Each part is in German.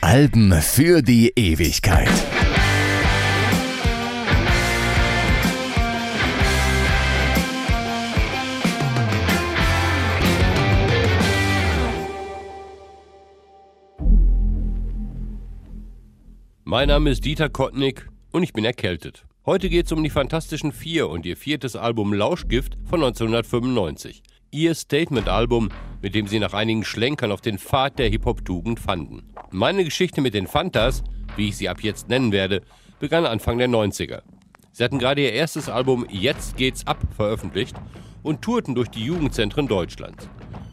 Alben für die Ewigkeit. Mein Name ist Dieter Kottnick und ich bin erkältet. Heute geht es um die Fantastischen Vier und ihr viertes Album Lauschgift von 1995. Ihr Statement-Album, mit dem sie nach einigen Schlenkern auf den Pfad der Hip-Hop-Tugend fanden. Meine Geschichte mit den Fantas, wie ich sie ab jetzt nennen werde, begann Anfang der 90er. Sie hatten gerade ihr erstes Album Jetzt geht's ab veröffentlicht und tourten durch die Jugendzentren Deutschlands.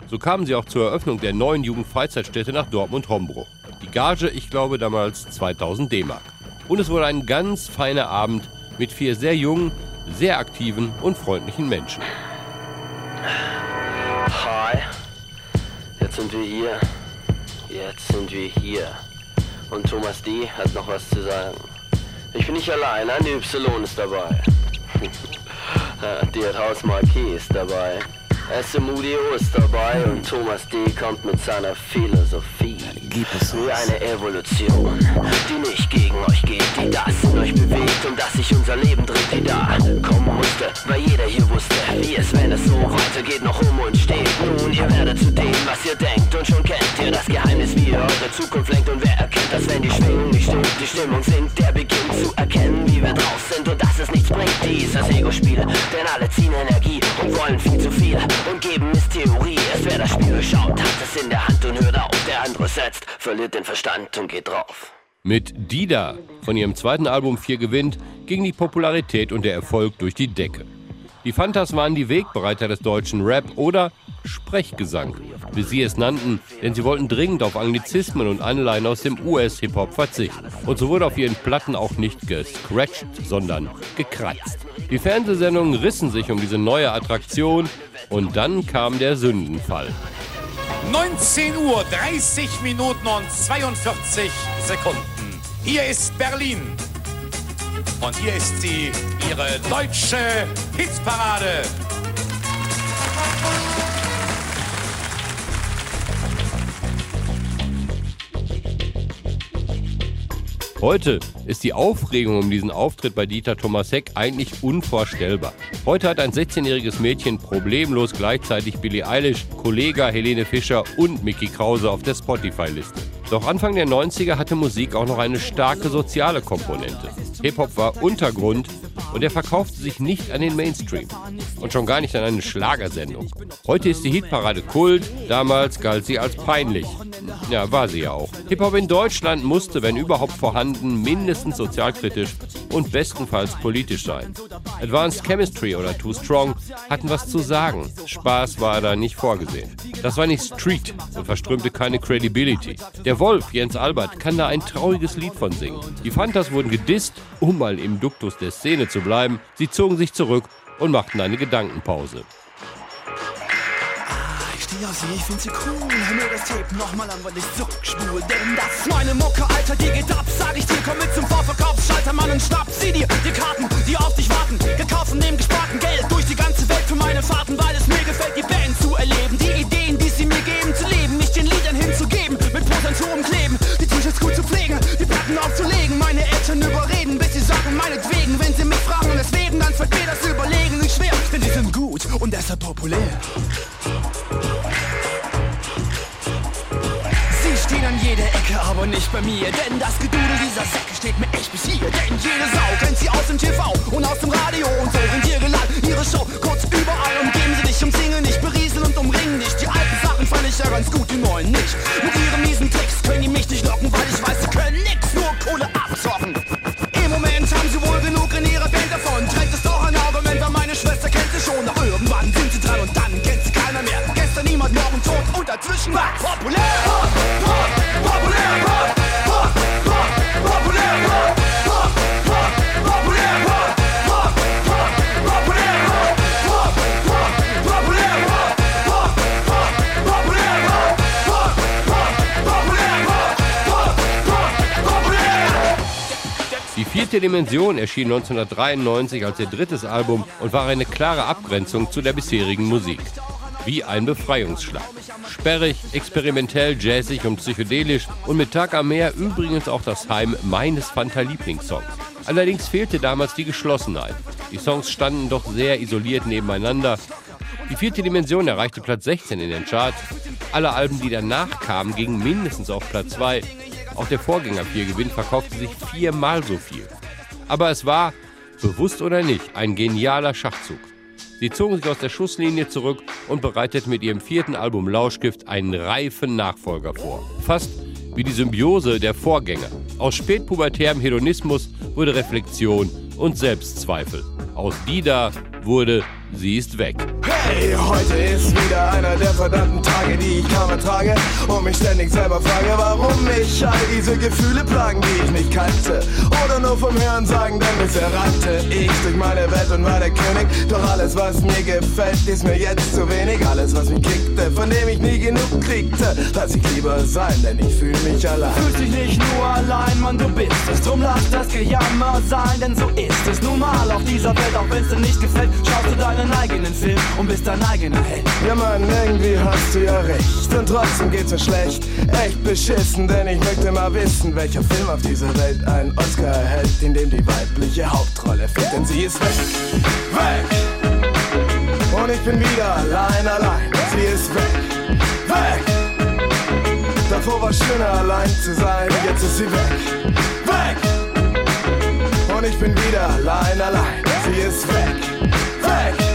So kamen sie auch zur Eröffnung der neuen Jugendfreizeitstätte nach Dortmund-Hombruch. Die Gage, ich glaube, damals 2000 D-Mark. Und es wurde ein ganz feiner Abend mit vier sehr jungen, sehr aktiven und freundlichen Menschen. Hi, jetzt sind wir hier. Jetzt sind wir hier. Und Thomas D. hat noch was zu sagen. Ich bin nicht allein, ein Y ist dabei. Die hat Haus Marquis ist dabei. SMUDO ist dabei und Thomas D. kommt mit seiner Philosophie. Wie eine Evolution, die nicht gegen euch geht, die das in euch bewegt und dass sich unser Leben dreht, die da kommen musste, weil jeder hier wusste, wie es, wenn es so weitergeht, noch um uns steht. Nun, ihr werdet zu dem, was ihr denkt und schon kennt ihr das Geheimnis, wie ihr eure Zukunft lenkt und wer erkennt, dass wenn die Schwingung nicht stimmt, die Stimmung sinkt, der beginnt zu erkennen, wie wir drauf sind und dass es nichts bringt, dieses Ego-Spiel, denn alle ziehen Energie und wollen viel zu viel und geben ist Theorie. Erst wer das Spiel durchschaut, hat es in der Hand und hört auf. Der andere setzt, verliert den Verstand und geht drauf. Mit Dida von ihrem zweiten Album 4 gewinnt, ging die Popularität und der Erfolg durch die Decke. Die Fantas waren die Wegbereiter des deutschen Rap oder Sprechgesang, wie sie es nannten, denn sie wollten dringend auf Anglizismen und Anleihen aus dem US-Hip-Hop verzichten. Und so wurde auf ihren Platten auch nicht gescratcht, sondern gekratzt. Die Fernsehsendungen rissen sich um diese neue Attraktion und dann kam der Sündenfall. 19 Uhr 30 Minuten und 42 Sekunden. Hier ist Berlin. Und hier ist sie, ihre deutsche Hitparade. Heute ist die Aufregung um diesen Auftritt bei Dieter Thomas Heck eigentlich unvorstellbar. Heute hat ein 16-jähriges Mädchen problemlos gleichzeitig Billie Eilish, Kollega Helene Fischer und Mickey Krause auf der Spotify-Liste. Doch Anfang der 90er hatte Musik auch noch eine starke soziale Komponente. Hip-Hop war Untergrund und er verkaufte sich nicht an den Mainstream und schon gar nicht an eine Schlagersendung. Heute ist die Hitparade Kult, damals galt sie als peinlich. Ja, war sie ja auch. Hip-Hop in Deutschland musste, wenn überhaupt vorhanden, mindestens sozialkritisch und bestenfalls politisch sein. Advanced Chemistry oder Too Strong hatten was zu sagen. Spaß war da nicht vorgesehen. Das war nicht Street und verströmte keine Credibility. Der Wolf, Jens Albert, kann da ein trauriges Lied von singen. Die Fantas wurden gedisst, um mal im Duktus der Szene zu bleiben. Sie zogen sich zurück und machten eine Gedankenpause steh auf sie, ich find sie cool. Hör mir das Tape nochmal an, weil ich zurückspul. Denn das ist meine Mucke, Alter, die geht ab, sag ich dir. Komm mit zum Vorverkaufsschalter, Mann, und schnapp sie dir. Die Karten, die auf dich warten, gekauft von dem gesparten Geld. Durch die ganze Welt für meine Fahrten, weil es mir gefällt, die Band zu erleben. Die Ideen, die sie mir geben, zu bei mir. Denn das Gedudel dieser Säcke steht mir echt bis hier. Denn jede Sau kennt sie aus dem TV und aus dem Radio und so in ihr Geland. Ihre Show kurz überall umgeben sie dich, umzingeln dich, berieseln und umringen dich. Die alten Sachen fand ich ja ganz gut, die neuen nicht. Mit ihren miesen Tricks können die Vierte Dimension erschien 1993 als ihr drittes Album und war eine klare Abgrenzung zu der bisherigen Musik. wie ein Befreiungsschlag. Sperrig, experimentell, jazzig und psychedelisch und mit Tag am Meer übrigens auch das Heim meines Fanta-Lieblingssongs. Allerdings fehlte damals die Geschlossenheit. Die Songs standen doch sehr isoliert nebeneinander. Die vierte Dimension erreichte Platz 16 in den Charts. Alle Alben, die danach kamen, gingen mindestens auf Platz 2. Auch der Vorgänger 4 Gewinn verkaufte sich viermal so viel. Aber es war, bewusst oder nicht, ein genialer Schachzug. Sie zogen sich aus der Schusslinie zurück und bereiteten mit ihrem vierten Album Lauschgift einen reifen Nachfolger vor. Fast wie die Symbiose der Vorgänger. Aus spätpubertärem Hedonismus wurde Reflexion und Selbstzweifel. Aus Dida wurde Sie ist weg. Hey, heute ist wieder einer der verdammten Tage, die ich kaum ertrage und mich ständig selber frage, warum mich all diese Gefühle plagen, die ich nicht kannte. Oder nur vom Hören sagen, denn bisher rannte ich durch meine Welt und war der König. Doch alles, was mir gefällt, ist mir jetzt zu wenig. Alles, was mich kickte, von dem ich nie genug kriegte, lass ich lieber sein, denn ich fühle mich allein. Fühlst dich nicht nur allein, Mann, du bist es. Drum lass das Gejammer sein, denn so ist es nun mal auf dieser Welt. Auch wenn's dir nicht gefällt, schaust du deine deinen eigenen Film und bist dein eigener Held. Ja Mann, irgendwie hast du ja recht und trotzdem geht's mir schlecht. Echt beschissen, denn ich möchte mal wissen, welcher Film auf dieser Welt einen Oscar erhält, in dem die weibliche Hauptrolle fehlt, denn sie ist weg. Weg! Und ich bin wieder allein, allein. Sie ist weg. Weg! Davor war schöner allein zu sein, jetzt ist sie weg. Weg! Und ich bin wieder allein, allein. Sie ist weg. Weg!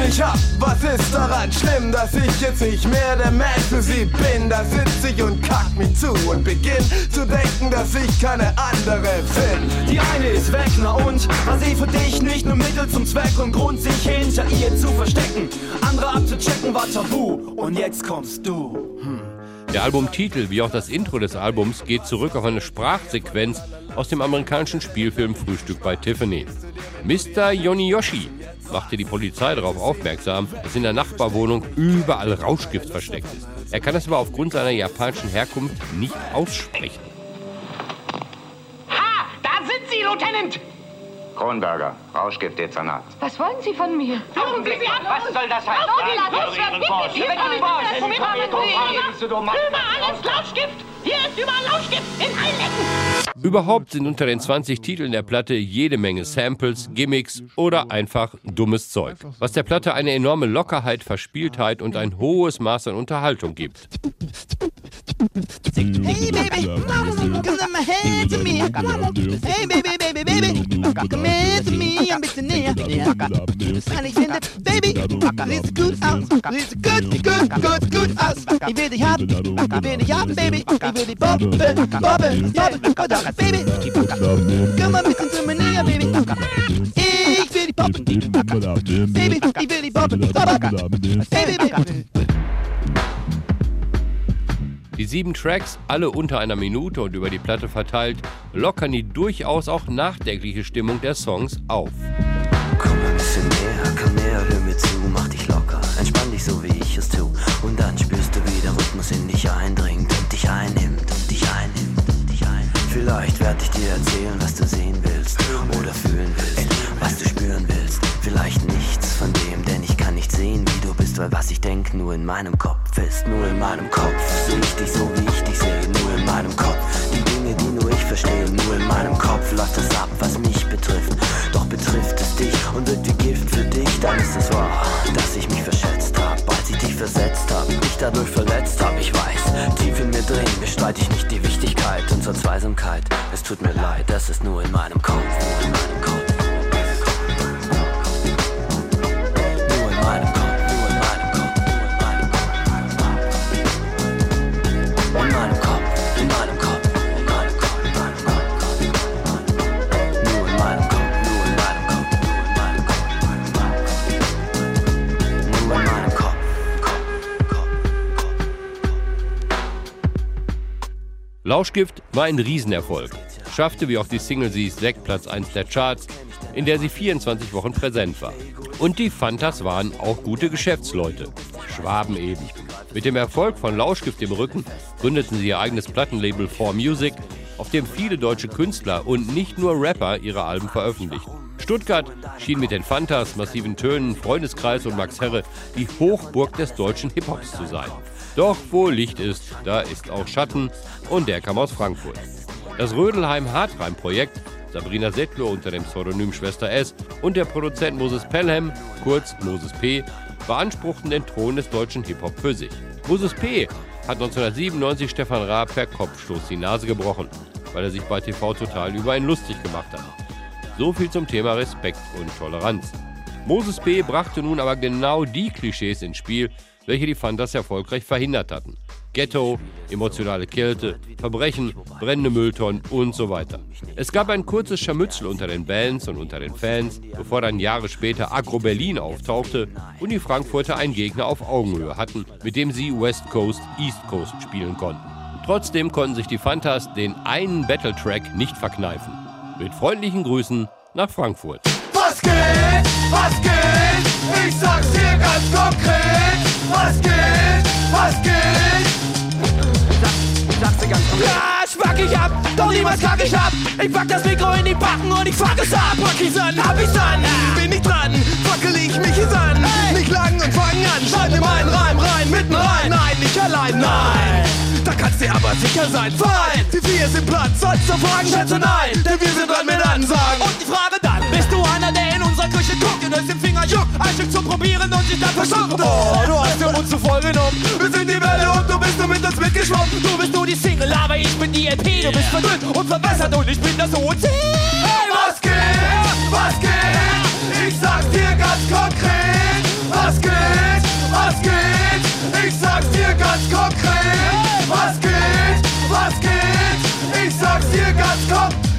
Nicht ab, was ist daran schlimm, dass ich jetzt nicht mehr der Mensch für sie bin? Da sitz ich und kack mich zu und beginn zu denken, dass ich keine andere bin. Die eine ist weg, na und? War sie für dich nicht nur Mittel zum Zweck und Grund, sich hinter ihr zu verstecken? Andere abzuchecken war tabu und jetzt kommst du. Hm. Der Albumtitel wie auch das Intro des Albums geht zurück auf eine Sprachsequenz aus dem amerikanischen Spielfilm Frühstück bei Tiffany. Mr. Yoniyoshi machte die Polizei darauf aufmerksam, dass in der Nachbarwohnung überall Rauschgift versteckt ist. Er kann es aber aufgrund seiner japanischen Herkunft nicht aussprechen. Ha! Da sind Sie, Lieutenant! Kronberger, Rauschgiftdezernat. Was wollen Sie von mir? Augenblick, was soll das heißen? Überall ist Lauschgift! Hier ist überall Lauschgift! In allen Ecken! Überhaupt sind unter den 20 Titeln der Platte jede Menge Samples, Gimmicks oder einfach dummes Zeug, was der Platte eine enorme Lockerheit, Verspieltheit und ein hohes Maß an Unterhaltung gibt. Hey baby, come on, my hands to me. Hey baby, baby, baby, come here to me, ein bisschen näher. Weil ich finde, baby, sieht gut aus, sieht gut, gut, gut, gut aus. Ich will dich haben, ich will dich haben, baby, ich will dich bobben, bobben, bobben, baby. Komm mal ein bisschen zu mir näher, baby. Ich will dich bobben, baby, ich will dich bobben, bobben, baby, baby. Die sieben Tracks, alle unter einer Minute und über die Platte verteilt, lockern die durchaus auch nachdenkliche Stimmung der Songs auf. Komm ein bisschen näher, komm näher, hör mir zu, mach dich locker, entspann dich so wie ich es tu. Und dann spürst du, wie der Rhythmus in dich eindringt und dich einnimmt und dich einnimmt und dich einnimmt. Vielleicht werd ich dir erzählen, was du sehen willst oder fühlen willst, was du spüren willst. Vielleicht nichts von dem, denn ich nicht sehen, wie du bist, weil was ich denk nur in meinem Kopf ist, nur in meinem Kopf. Seh ich dich so, wie ich dich sehe, nur in meinem Kopf. Die Dinge, die nur ich verstehe, nur in meinem Kopf läuft es ab, was mich betrifft. Doch betrifft es dich und wird wie Gift für dich, dann ist es wahr, dass ich mich verschätzt hab, als ich dich versetzt hab, dich dadurch verletzt hab. Ich weiß, tief in mir drin bestreite ich nicht die Wichtigkeit unserer Zweisamkeit. Es tut mir leid, das ist nur in meinem Kopf, nur in meinem. Lauschgift war ein Riesenerfolg, schaffte wie auch die Single Sie ist Platz 1 der Charts, in der sie 24 Wochen präsent war. Und die Fantas waren auch gute Geschäftsleute. Schwaben eben. Mit dem Erfolg von Lauschgift im Rücken gründeten sie ihr eigenes Plattenlabel 4 Music, auf dem viele deutsche Künstler und nicht nur Rapper ihre Alben veröffentlichten. Stuttgart schien mit den Fantas, massiven Tönen, Freundeskreis und Max Herre die Hochburg des deutschen Hip-Hops zu sein. Doch wo Licht ist, da ist auch Schatten und der kam aus Frankfurt. Das Rödelheim-Hartreim-Projekt, Sabrina Settler unter dem Pseudonym Schwester S und der Produzent Moses Pelham, kurz Moses P., beanspruchten den Thron des deutschen Hip-Hop für sich. Moses P. hat 1997 Stefan Raab per Kopfstoß die Nase gebrochen, weil er sich bei TV Total über ihn lustig gemacht hat. So viel zum Thema Respekt und Toleranz. Moses P. brachte nun aber genau die Klischees ins Spiel, welche die Fantas erfolgreich verhindert hatten. Ghetto, emotionale Kälte, Verbrechen, brennende Mülltonnen und so weiter. Es gab ein kurzes Scharmützel unter den Bands und unter den Fans, bevor dann Jahre später Agro Berlin auftauchte und die Frankfurter einen Gegner auf Augenhöhe hatten, mit dem sie West Coast, East Coast spielen konnten. Trotzdem konnten sich die Fantas den einen Battle-Track nicht verkneifen. Mit freundlichen Grüßen nach Frankfurt. Was geht? Was geht? Ich sag's dir ganz konkret. Was geht? Was geht? sagst du ganz konkret. Ja, schwack ich ab, doch niemals kack ich ab. Ich pack das Mikro in die Backen und ich fuck es ab. Pack ich's an, hab ich's an, bin ich dran, fackel ich mich es an. Hey. Nicht lang und fang an, schreib mir meinen Reim rein, mitten rein. Nein, nicht allein, nein. Da kannst dir aber sicher sein, fein. Die vier sind platt, sollst du fragen, schätze nein. Denn wir sind dran mit Ansagen. Und die Frage dann, bist du einer, der in unserer Küche guckt und es im Finger juckt, ein Stück zu probieren und sich dann verschluckt? Oh, du hast dir uns zu voll genommen. Wir sind die Welle und du bist nur mit uns mitgeschwommen. Du bist nur die Single, aber ich bin die LP. Du bist verdrückt und verbessert und ich bin das OC. Hey, was geht? Was geht? Ich sag's dir ganz konkret. Was geht? Was geht? Ich sag's dir ganz konkret. Was geht? Was geht? Ich sag's dir ganz konkret.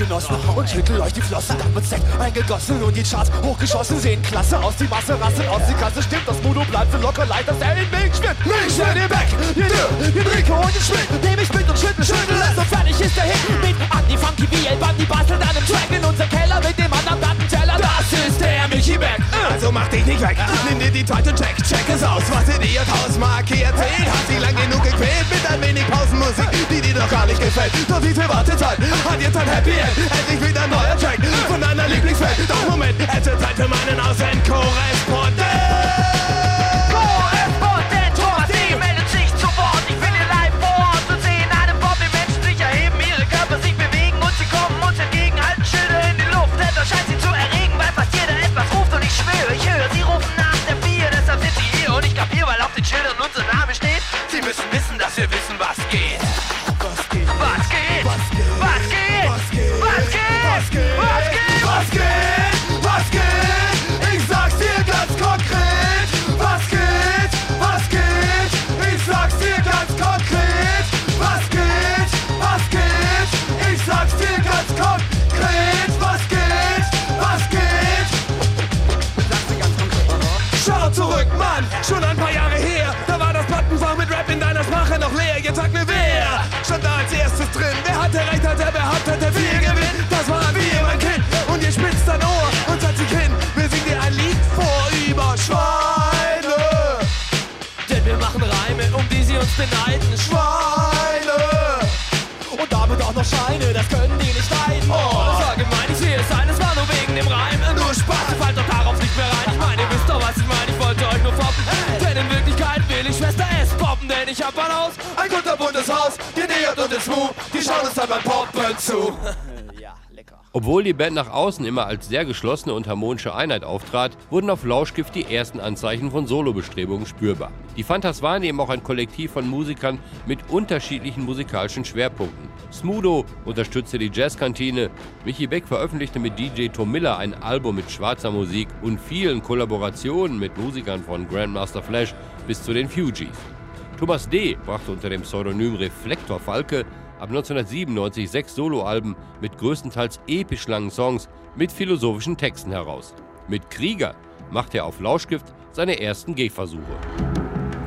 Genossen und schüttel euch die Flossen. Dann wird Sekt eingegossen und die Charts hochgeschossen. Sehen klasse aus, die Masse rasselt aus, die Kasse stimmt. Das Mudo bleibt so locker leicht, dass er in Milch schwimmt. Milch in den Back, ihr Dürr, ihr Trinke und ihr Schmidt. Nehm ich mit und schüttel, schüttel es und fertig ist der Hit. Mit Anti Funky wie El Bandi bastelt an einem Track in unser Keller Back. Also mach dich nicht weg, nimm dir die Title Check, check es aus. Was in ihr Hausmarke erzählt, hat sie lang genug gequält mit ein wenig Pausenmusik, die dir doch gar nicht gefällt. Doch wie viel Wartezeit hat jetzt ein Happy End? Endlich wieder ein neuer Track von deiner Lieblingsband. Doch Moment, es wird Zeit für meinen Außenkorrespondent. Sag's dir ganz konkret. Was geht? Was geht? Schau zurück, Mann, schon ein paar Jahre her. Da war das Plattenfach mit Rap in deiner Sprache noch leer. Jetzt sag mir wer stand da als erstes drin. Wer hatte recht, hat er behauptet, der viel gewinnt. Das waren wir, mein Kind. Und ihr spitzt dein Ohr und setzt sich hin. Wir singen dir ein Lied vor über Schweine. Denn wir machen Reime, um die sie uns beneiden. Scheine, das können die nicht leiden. Oh, das war gemein, ich sehe es ein, es war nur wegen dem Reim. Nur Spaß, ihr fallt doch darauf nicht mehr rein. Ich meine, ihr wisst doch, was ich meine, ich wollte euch nur foppen. Denn in Wirklichkeit will ich Schwester S poppen, denn ich hab ein Haus. Ein kunterbuntes Haus, genähert und in Smooth. Die schauen uns dann beim Poppen zu. Obwohl die Band nach außen immer als sehr geschlossene und harmonische Einheit auftrat, wurden auf Lauschgift die ersten Anzeichen von Solobestrebungen spürbar. Die Fantas waren eben auch ein Kollektiv von Musikern mit unterschiedlichen musikalischen Schwerpunkten. Smudo unterstützte die Jazzkantine, Michi Beck veröffentlichte mit DJ Tom Miller ein Album mit schwarzer Musik und vielen Kollaborationen mit Musikern von Grandmaster Flash bis zu den Fugees. Thomas D. brachte unter dem Pseudonym Reflektor Falke ab 1997 sechs Soloalben mit größtenteils episch langen Songs mit philosophischen Texten heraus. Mit Krieger machte er auf Lauschgift seine ersten Gehversuche.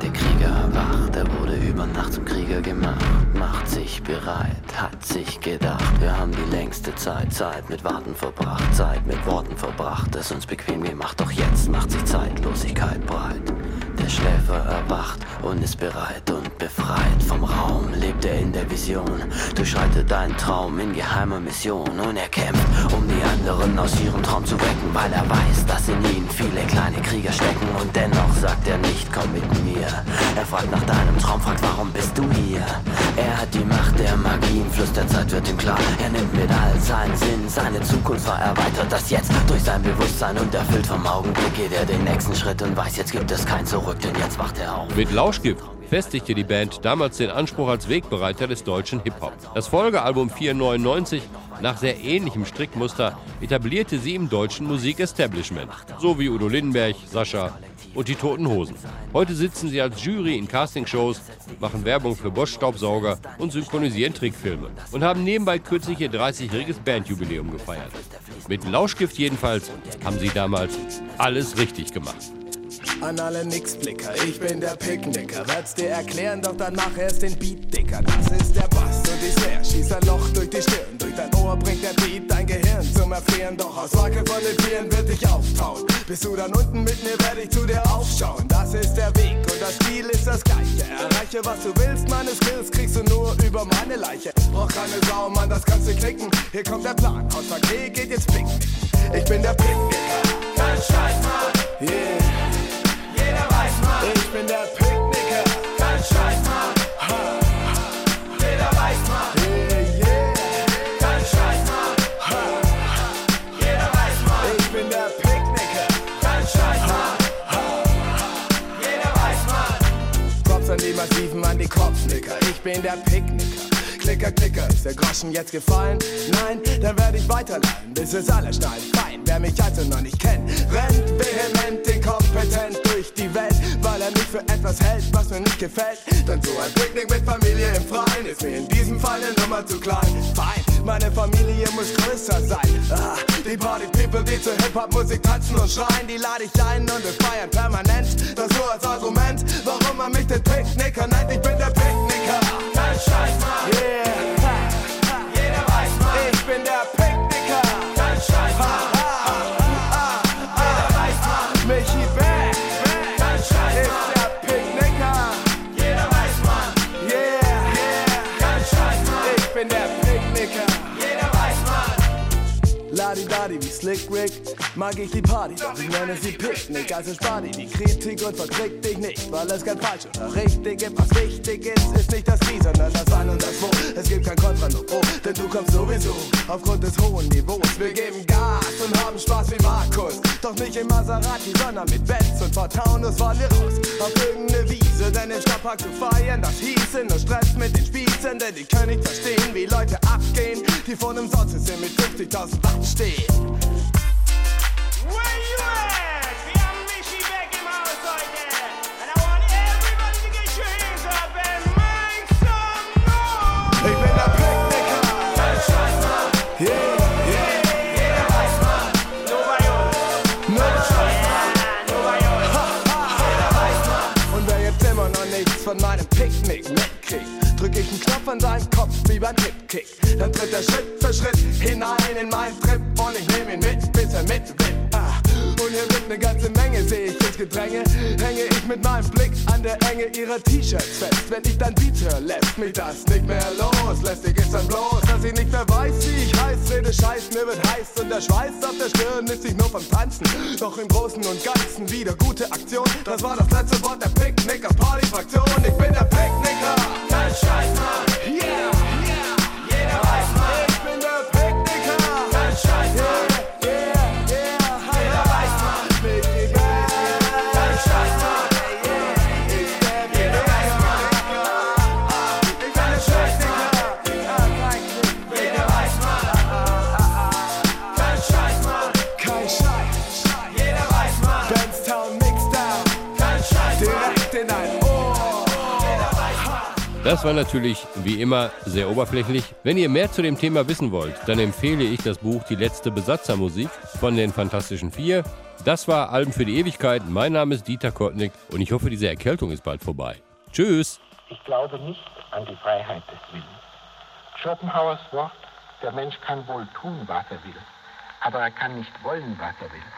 Der Krieger wacht, er wurde über Nacht zum Krieger gemacht. Macht sich bereit, hat sich gedacht. Wir haben die längste Zeit, Zeit mit Warten verbracht, Zeit mit Worten verbracht, es uns bequem gemacht. Doch jetzt macht sich Zeitlosigkeit breit. Der Schläfer erwacht und ist bereit und befreit vom Raum. Lebt er in der Vision, durchschreitet einen Traum in geheimer Mission und er kämpft, um die anderen aus ihrem Traum zu wecken, weil er weiß, dass in ihnen viele kleine Krieger stecken und dennoch sagt er nicht, komm mit mir. Er fragt nach deinem Traum, fragt, warum bist du hier? Er hat die Macht der Magie, im Fluss der Zeit wird ihm klar. Er nimmt mit all seinen Sinn seine Zukunft war erweitert das jetzt durch sein Bewusstsein und erfüllt vom Augenblick geht er den nächsten Schritt und weiß, jetzt gibt es kein Zurück, denn jetzt wacht er auf. Mit Lauschgift festigte die Band damals den Anspruch als Wegbereiter des deutschen Hip-Hop. Das Folgealbum 499 nach sehr ähnlichem Strickmuster etablierte sie im deutschen Musikestablishment, so wie Udo Lindenberg, Sascha und die Toten Hosen. Heute sitzen sie als Jury in Castingshows, machen Werbung für Bosch-Staubsauger und synchronisieren Trickfilme und haben nebenbei kürzlich ihr 30-jähriges Bandjubiläum gefeiert. Mit Lauschgift jedenfalls haben sie damals alles richtig gemacht. An alle Nixblicker, ich bin der Picknicker. Werd's dir erklären, doch dann mach erst den Beat dicker. Das ist der Bass und die Snare, schießt ein Loch durch die Stirn. Durch dein Ohr bringt der Beat dein Gehirn zum Erfrieren. Doch aus Wacke von den Tieren wird dich auftauen. Bist du dann unten mit mir, werde ich zu dir aufschauen. Das ist der Weg und das Ziel ist das gleiche. Erreiche, was du willst, meine Skills kriegst du nur über meine Leiche. Brauch keine Sau, Mann, das kannst du knicken. Hier kommt der Plan, Außer G geht jetzt picknicken. Ich bin der Picknicker. Kein Scheiß, Mann. Yeah. Jeder weiß, Mann. Ich bin der Picknicker. Kein Scheiß, Mann. Ha. Jeder weiß, Mann. Yeah, yeah. Kein Scheiß, Mann. Ha. Jeder weiß, Mann. Ich bin der Picknicker. Kein Scheiß, Mann. Ha. Jeder weiß, Mann. Props an die Massiven, an die Kopfnicker. Ich bin der Picknicker. Klicker, Klicker, ist der Groschen jetzt gefallen? Nein, dann werde ich weiterleihen, bis es alle schnallen. Fein, wer mich also noch nicht kennt, rennt vehement, inkompetent durch die Welt, weil er nicht für etwas hält, was mir nicht gefällt. Dann so ein Picknick mit Familie im Freien ist mir in diesem Fall eine Nummer zu klein. Fein, meine Familie muss größer sein. Ah, die Party People, die zur Hip-Hop-Musik tanzen und schreien, die lade ich ein und wir feiern permanent. Das nur als Argument, warum man mich den Picknicker nennt. Ich bin der Picknicker. Kein Scheiß, Mann. Slick Rick, mag ich die Party, doch ich nenne sie Picknick, also spar dir die Kritik und verkrieg dich nicht, weil es kein falsch oder richtig gibt. Was wichtig ist, ist nicht das Wie, sondern das Wann und das Wo. Es gibt kein Kontra, nur Pro, denn du kommst sowieso aufgrund des hohen Niveaus. Wir geben Gas und haben Spaß wie Markus, doch nicht im Maserati, sondern mit Benz und vor Taunus fahren wir raus auf irgendeine Wiese, denn im Stadtpark zu feiern, das hieße nur Stress mit den Spießen, denn die können nicht verstehen, wie Leute abgehen, die vor einem Sozismus mit 50.000 Watt stehen. Meinem Picknick mitkriegt, drück ich einen Knopf an seinen Kopf wie beim Tippkick. Dann tritt er Schritt für Schritt hinein in meinen Trip und ich nehm ihn mit, bis er mitwippt. Ah. Gedränge. Hänge ich mit meinem Blick an der Enge ihrer T-Shirts fest. Wenn ich dann hör, lässt mich das nicht mehr los. Lästig ist dann bloß, dass ich nicht mehr weiß, wie ich heiß. Rede Scheiß, mir wird heiß und der Schweiß auf der Stirn ist nicht nur vom Tanzen. Doch im Großen und Ganzen wieder gute Aktion. Das war das letzte Wort der Picknicker Party-Fraktion. Ich bin der Picknicker. War natürlich wie immer sehr oberflächlich. Wenn ihr mehr zu dem Thema wissen wollt, dann empfehle ich das Buch Die letzte Besatzermusik von den Fantastischen Vier. Das war Alben für die Ewigkeit. Mein Name ist Dieter Kottnick und ich hoffe, diese Erkältung ist bald vorbei. Tschüss! Ich glaube nicht an die Freiheit des Willens. Schopenhauers Wort, der Mensch kann wohl tun, was er will, aber er kann nicht wollen, was er will,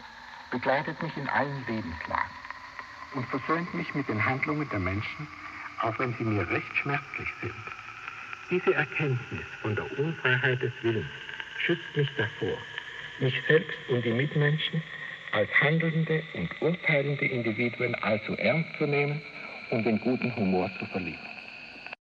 begleitet mich in allen Lebenslagen. und versöhnt mich mit den Handlungen der Menschen, auch wenn sie mir recht schmerzlich sind. Diese Erkenntnis von der Unfreiheit des Willens schützt mich davor, mich selbst und die Mitmenschen als handelnde und urteilende Individuen allzu ernst zu nehmen und den guten Humor zu verlieren.